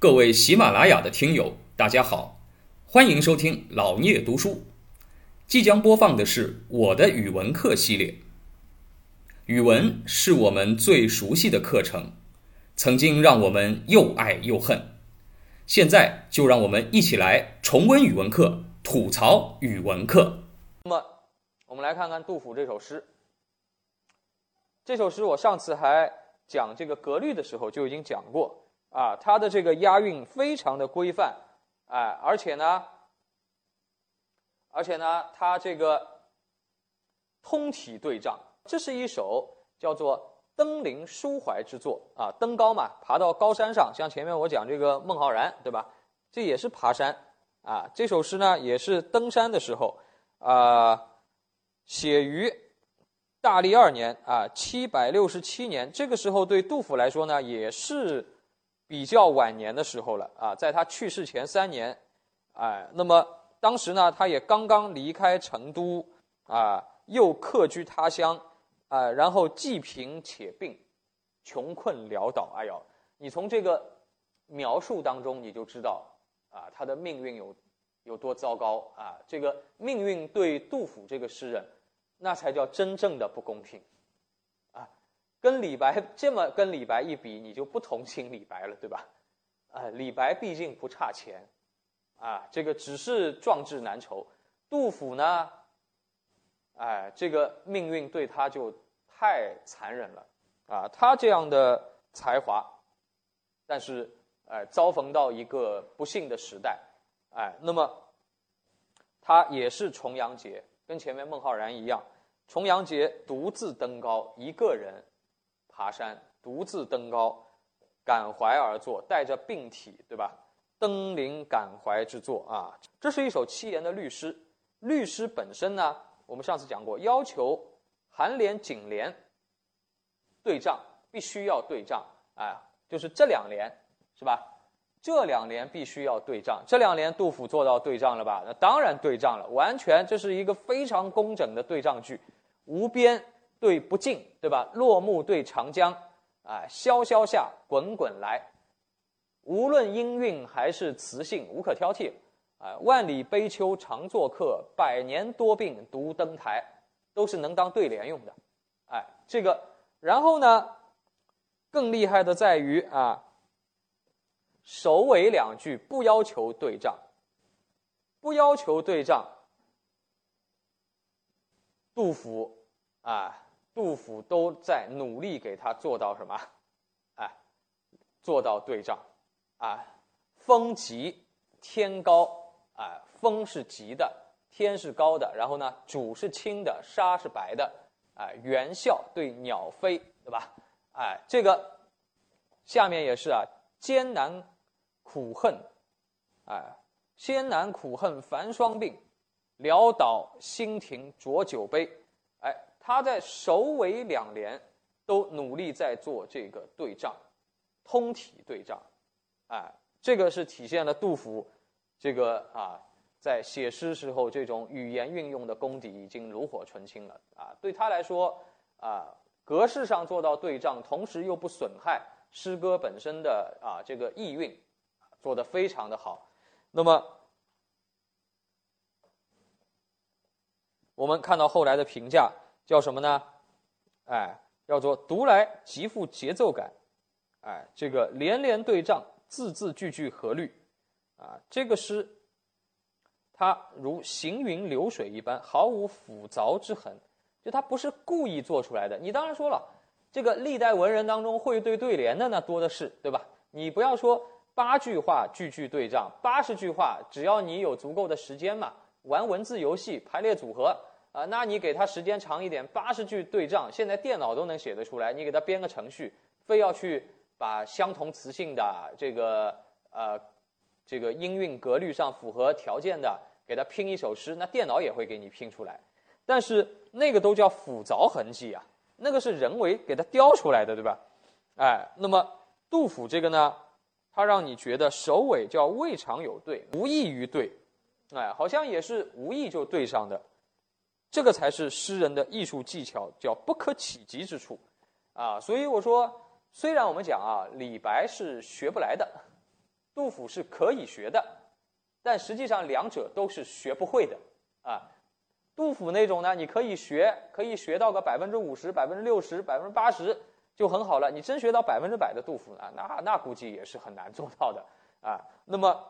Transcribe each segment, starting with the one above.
各位喜马拉雅的听友，大家好，欢迎收听老聂读书。即将播放的是我的语文课系列。语文是我们最熟悉的课程，曾经让我们又爱又恨。现在就让我们一起来重温语文课，吐槽语文课。那么，我们来看看杜甫这首诗。这首诗我上次还讲这个格律的时候就已经讲过啊，它的这个押韵非常的规范，哎，而且呢，而且呢，它这个通体对仗，这是一首叫做登临抒怀之作啊，登高嘛，爬到高山上，像前面我讲这个孟浩然，对吧？这也是爬山啊。这首诗呢，也是登山的时候啊，写于。大历二年啊，七百六十七年，这个时候对杜甫来说呢，也是比较晚年的时候了啊，在他去世前三年，哎，那么当时呢，他也刚刚离开成都啊，又客居他乡啊，然后既贫且病，穷困潦倒。哎呦，你从这个描述当中你就知道啊，他的命运有有多糟糕啊，这个命运对杜甫这个诗人。那才叫真正的不公平，跟李白这么跟李白一比，你就不同情李白了，对吧？啊，李白毕竟不差钱，啊，这个只是壮志难酬。杜甫呢，哎，这个命运对他就太残忍了，啊，他这样的才华，但是哎，遭逢到一个不幸的时代，哎，那么他也是重阳节。跟前面孟浩然一样，重阳节独自登高，一个人爬山，独自登高，感怀而作，带着病体，对吧？登临感怀之作啊，这是一首七言的律诗。律诗本身呢，我们上次讲过，要求酣联、颈联对仗，必须要对仗，哎，就是这两联，是吧？这两联必须要对仗，这两联杜甫做到对仗了吧？那当然对仗了，完全这是一个非常工整的对仗句。无边对不尽，对吧？落木对长江，啊，萧萧下，滚滚来。无论音韵还是词性，无可挑剔。啊，万里悲秋常作客，百年多病独登台，都是能当对联用的。哎，这个，然后呢，更厉害的在于啊。首尾两句不要求对仗，不要求对仗。杜甫啊，杜甫都在努力给他做到什么？哎，做到对仗啊。风急天高啊，风是急的，天是高的，然后呢，渚是清的，沙是白的，哎，猿啸对鸟飞，对吧？哎，这个下面也是啊，艰难。苦恨，哎，艰难苦恨繁霜鬓，潦倒新停浊酒杯，哎，他在首尾两联都努力在做这个对仗，通体对仗，哎，这个是体现了杜甫这个啊，在写诗时候这种语言运用的功底已经炉火纯青了啊，对他来说啊，格式上做到对仗，同时又不损害诗歌本身的啊这个意蕴。做的非常的好，那么我们看到后来的评价叫什么呢？哎，叫做读来极富节奏感，哎，这个连连对仗，字字句句合律，啊，这个诗它如行云流水一般，毫无斧凿之痕，就它不是故意做出来的。你当然说了，这个历代文人当中会对对联的那多的是，对吧？你不要说。八句话句句对仗，八十句话，只要你有足够的时间嘛，玩文字游戏排列组合啊，那你给他时间长一点，八十句对仗，现在电脑都能写得出来。你给他编个程序，非要去把相同词性的这个呃这个音韵格律上符合条件的，给他拼一首诗，那电脑也会给你拼出来。但是那个都叫斧凿痕迹啊，那个是人为给他雕出来的，对吧？哎，那么杜甫这个呢？他让你觉得首尾叫未尝有对，无异于对，哎，好像也是无意就对上的，这个才是诗人的艺术技巧，叫不可企及之处，啊，所以我说，虽然我们讲啊，李白是学不来的，杜甫是可以学的，但实际上两者都是学不会的啊。杜甫那种呢，你可以学，可以学到个百分之五十、百分之六十、百分之八十就很好了。你真学到百分之百的杜甫呢，那那估计也是很难做到的啊。那么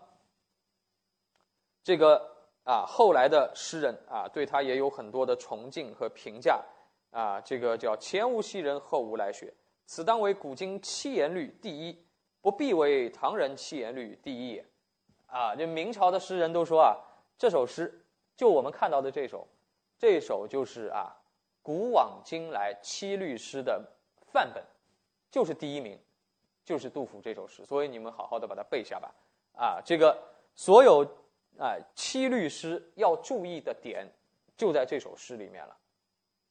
这个啊，后来的诗人啊，对他也有很多的崇敬和评价啊。这个叫前无昔人，后无来学，此当为古今七言律第一，不必为唐人七言律第一也。啊，这明朝的诗人都说啊，这首诗就我们看到的这首。这首就是啊，古往今来七律诗的范本，就是第一名，就是杜甫这首诗。所以你们好好的把它背下吧。啊，这个所有哎七律诗要注意的点，就在这首诗里面了。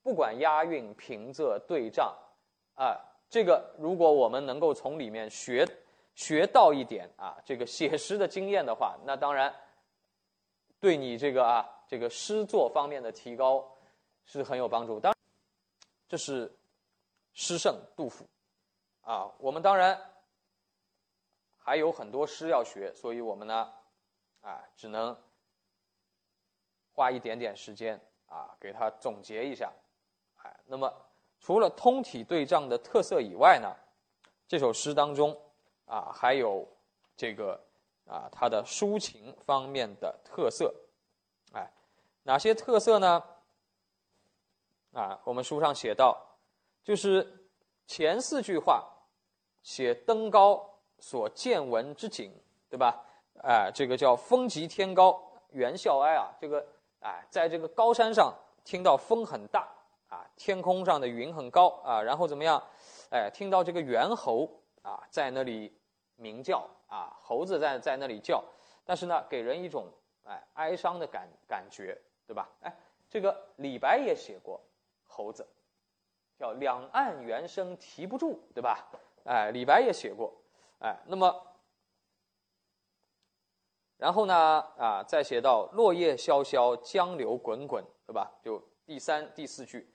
不管押韵、平仄、对仗，啊，这个如果我们能够从里面学学到一点啊，这个写诗的经验的话，那当然对你这个啊。这个诗作方面的提高是很有帮助。当，这是诗圣杜甫啊。我们当然还有很多诗要学，所以我们呢啊只能花一点点时间啊给它总结一下。哎，那么除了通体对仗的特色以外呢，这首诗当中啊还有这个啊它的抒情方面的特色。哎哪些特色呢？啊，我们书上写到，就是前四句话写登高所见闻之景，对吧？哎，这个叫风急天高猿啸哀啊，这个哎，在这个高山上听到风很大啊，天空上的云很高啊，然后怎么样？哎，听到这个猿猴啊在那里鸣叫啊，猴子在在那里叫，但是呢，给人一种哎哀伤的感感觉。对吧？哎，这个李白也写过猴子，叫两岸猿声啼不住，对吧？哎，李白也写过，哎，那么，然后呢？啊，再写到落叶萧萧，江流滚滚，对吧？就第三、第四句，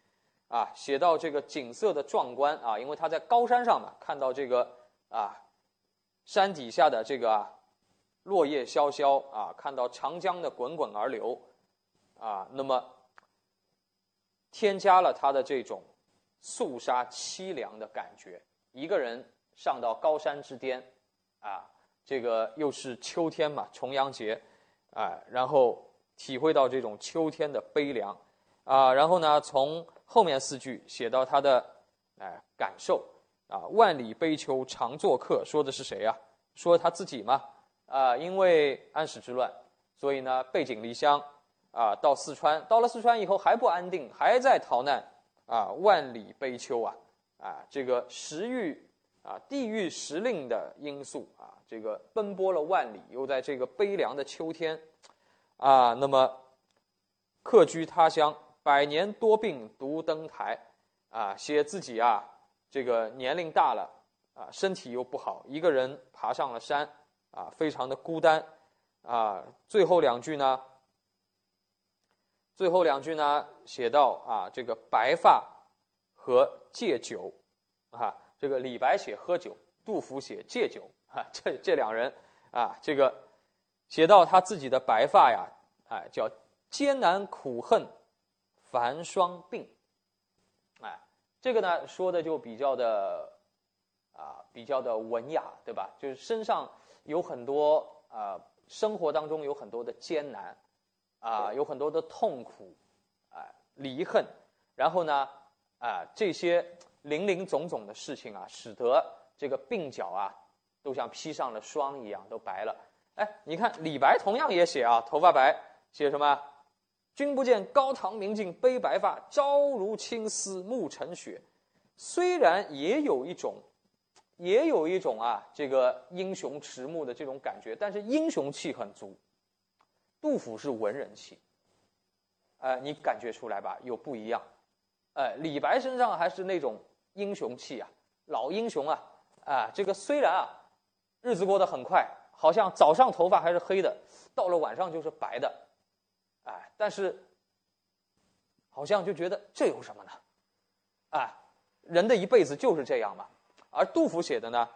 啊，写到这个景色的壮观啊，因为他在高山上嘛，看到这个啊，山底下的这个，落叶萧萧啊，看到长江的滚滚而流。啊，那么添加了他的这种肃杀凄凉的感觉。一个人上到高山之巅，啊，这个又是秋天嘛，重阳节，啊，然后体会到这种秋天的悲凉，啊，然后呢，从后面四句写到他的哎感受，啊，万里悲秋常作客，说的是谁呀？说他自己嘛，啊，因为安史之乱，所以呢，背井离乡。啊，到四川，到了四川以后还不安定，还在逃难，啊，万里悲秋啊，啊，这个时域啊，地域时令的因素啊，这个奔波了万里，又在这个悲凉的秋天，啊，那么客居他乡，百年多病独登台，啊，写自己啊，这个年龄大了，啊，身体又不好，一个人爬上了山，啊，非常的孤单，啊，最后两句呢？最后两句呢，写到啊，这个白发和戒酒，啊，这个李白写喝酒，杜甫写戒酒，啊，这这两人啊，这个写到他自己的白发呀，哎，叫艰难苦恨繁霜鬓，哎，这个呢说的就比较的啊，比较的文雅，对吧？就是身上有很多啊，生活当中有很多的艰难。啊，有很多的痛苦，啊，离恨，然后呢，啊，这些零零总总的事情啊，使得这个鬓角啊，都像披上了霜一样，都白了。哎，你看李白同样也写啊，头发白，写什么？君不见高堂明镜悲白发，朝如青丝暮成雪。虽然也有一种，也有一种啊，这个英雄迟暮的这种感觉，但是英雄气很足。杜甫是文人气，呃，你感觉出来吧？有不一样，呃，李白身上还是那种英雄气啊，老英雄啊，啊，这个虽然啊，日子过得很快，好像早上头发还是黑的，到了晚上就是白的，哎，但是好像就觉得这有什么呢？哎，人的一辈子就是这样嘛。而杜甫写的呢，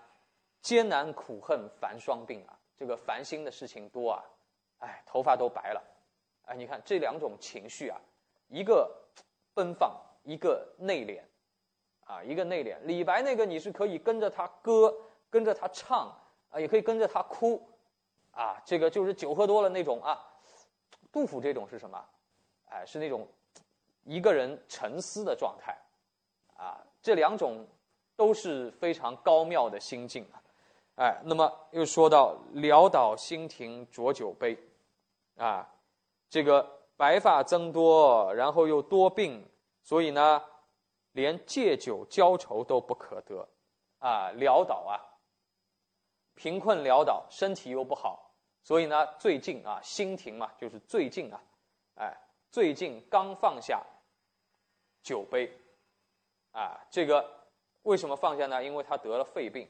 艰难苦恨繁霜鬓啊，这个烦心的事情多啊，哎，头发都白了，哎，你看这两种情绪啊，一个奔放，一个内敛，啊，一个内敛。李白那个你是可以跟着他歌，跟着他唱啊，也可以跟着他哭，啊，这个就是酒喝多了那种啊。杜甫这种是什么？哎，是那种一个人沉思的状态，啊，这两种都是非常高妙的心境啊。哎，那么又说到潦倒新停浊酒杯，啊，这个白发增多，然后又多病，所以呢，连借酒浇愁都不可得，啊，潦倒啊，贫困潦倒，身体又不好，所以呢，最近啊，新停嘛，就是最近啊，哎，最近刚放下酒杯，啊，这个为什么放下呢？因为他得了肺病。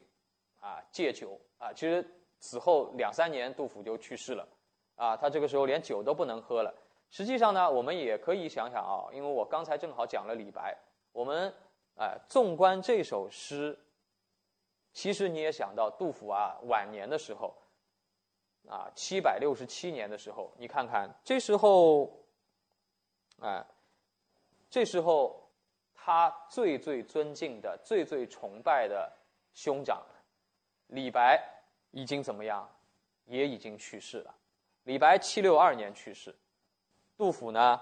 啊，戒酒啊！其实此后两三年，杜甫就去世了，啊，他这个时候连酒都不能喝了。实际上呢，我们也可以想想啊，因为我刚才正好讲了李白，我们哎，纵观这首诗，其实你也想到杜甫啊，晚年的时候，啊，七百六十七年的时候，你看看这时候，哎，这时候他最最尊敬的、最最崇拜的兄长。李白已经怎么样？也已经去世了。李白七六二年去世，杜甫呢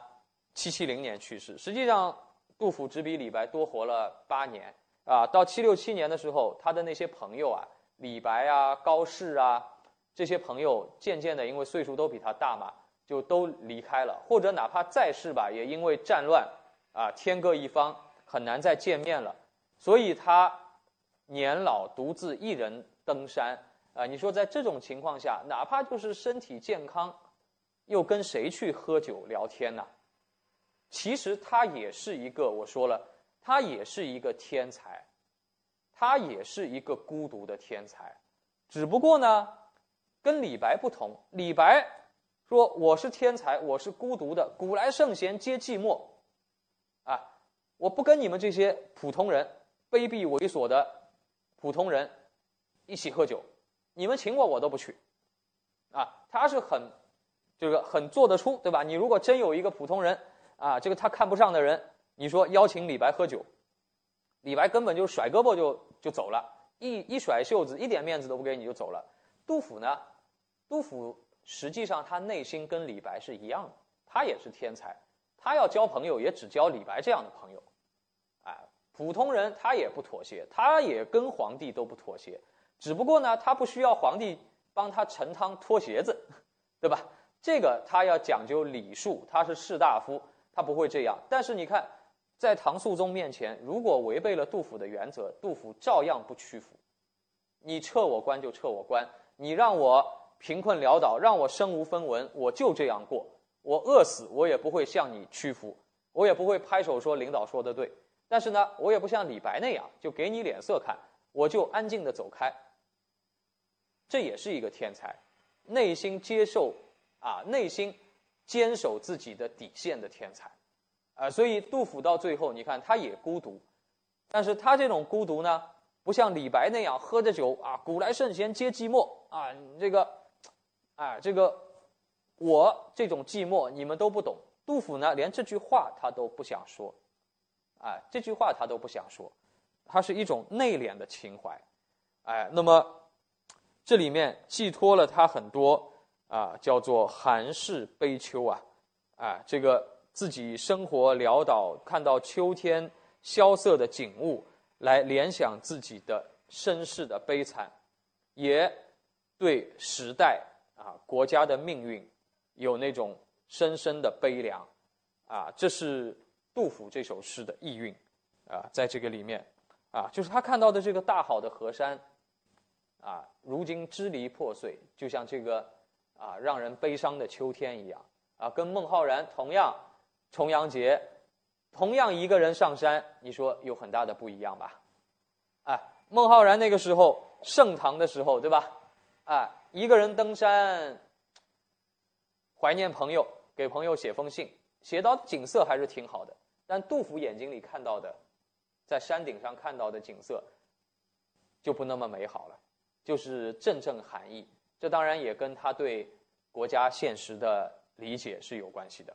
七七零年去世。实际上，杜甫只比李白多活了八年啊。到七六七年的时候，他的那些朋友啊，李白啊、高适啊这些朋友，渐渐的因为岁数都比他大嘛，就都离开了，或者哪怕在世吧，也因为战乱啊，天各一方，很难再见面了。所以他年老独自一人。登山啊，你说在这种情况下，哪怕就是身体健康，又跟谁去喝酒聊天呢？其实他也是一个，我说了，他也是一个天才，他也是一个孤独的天才，只不过呢，跟李白不同。李白说：“我是天才，我是孤独的。古来圣贤皆寂寞，啊，我不跟你们这些普通人、卑鄙猥琐的普通人。”一起喝酒，你们请我我都不去，啊，他是很，这个很做得出，对吧？你如果真有一个普通人，啊，这个他看不上的人，你说邀请李白喝酒，李白根本就甩胳膊就就走了，一一甩袖子，一点面子都不给你就走了。杜甫呢？杜甫实际上他内心跟李白是一样的，他也是天才，他要交朋友也只交李白这样的朋友，哎，普通人他也不妥协，他也跟皇帝都不妥协。只不过呢，他不需要皇帝帮他盛汤脱鞋子，对吧？这个他要讲究礼数，他是士大夫，他不会这样。但是你看，在唐肃宗面前，如果违背了杜甫的原则，杜甫照样不屈服。你撤我官就撤我官，你让我贫困潦倒，让我身无分文，我就这样过。我饿死我也不会向你屈服，我也不会拍手说领导说的对。但是呢，我也不像李白那样，就给你脸色看，我就安静的走开。这也是一个天才，内心接受啊，内心坚守自己的底线的天才，啊，所以杜甫到最后，你看他也孤独，但是他这种孤独呢，不像李白那样喝着酒啊，古来圣贤皆寂寞啊，这个，啊，这个我这种寂寞你们都不懂。杜甫呢，连这句话他都不想说，啊，这句话他都不想说，他是一种内敛的情怀，哎，那么。这里面寄托了他很多啊，叫做寒士悲秋啊，啊，这个自己生活潦倒，看到秋天萧瑟的景物，来联想自己的身世的悲惨，也对时代啊国家的命运有那种深深的悲凉，啊，这是杜甫这首诗的意蕴啊，在这个里面啊，就是他看到的这个大好的河山。啊，如今支离破碎，就像这个啊让人悲伤的秋天一样啊。跟孟浩然同样，重阳节，同样一个人上山，你说有很大的不一样吧？哎，孟浩然那个时候盛唐的时候，对吧？啊，一个人登山，怀念朋友，给朋友写封信，写到景色还是挺好的。但杜甫眼睛里看到的，在山顶上看到的景色，就不那么美好了。就是阵阵寒意，这当然也跟他对国家现实的理解是有关系的。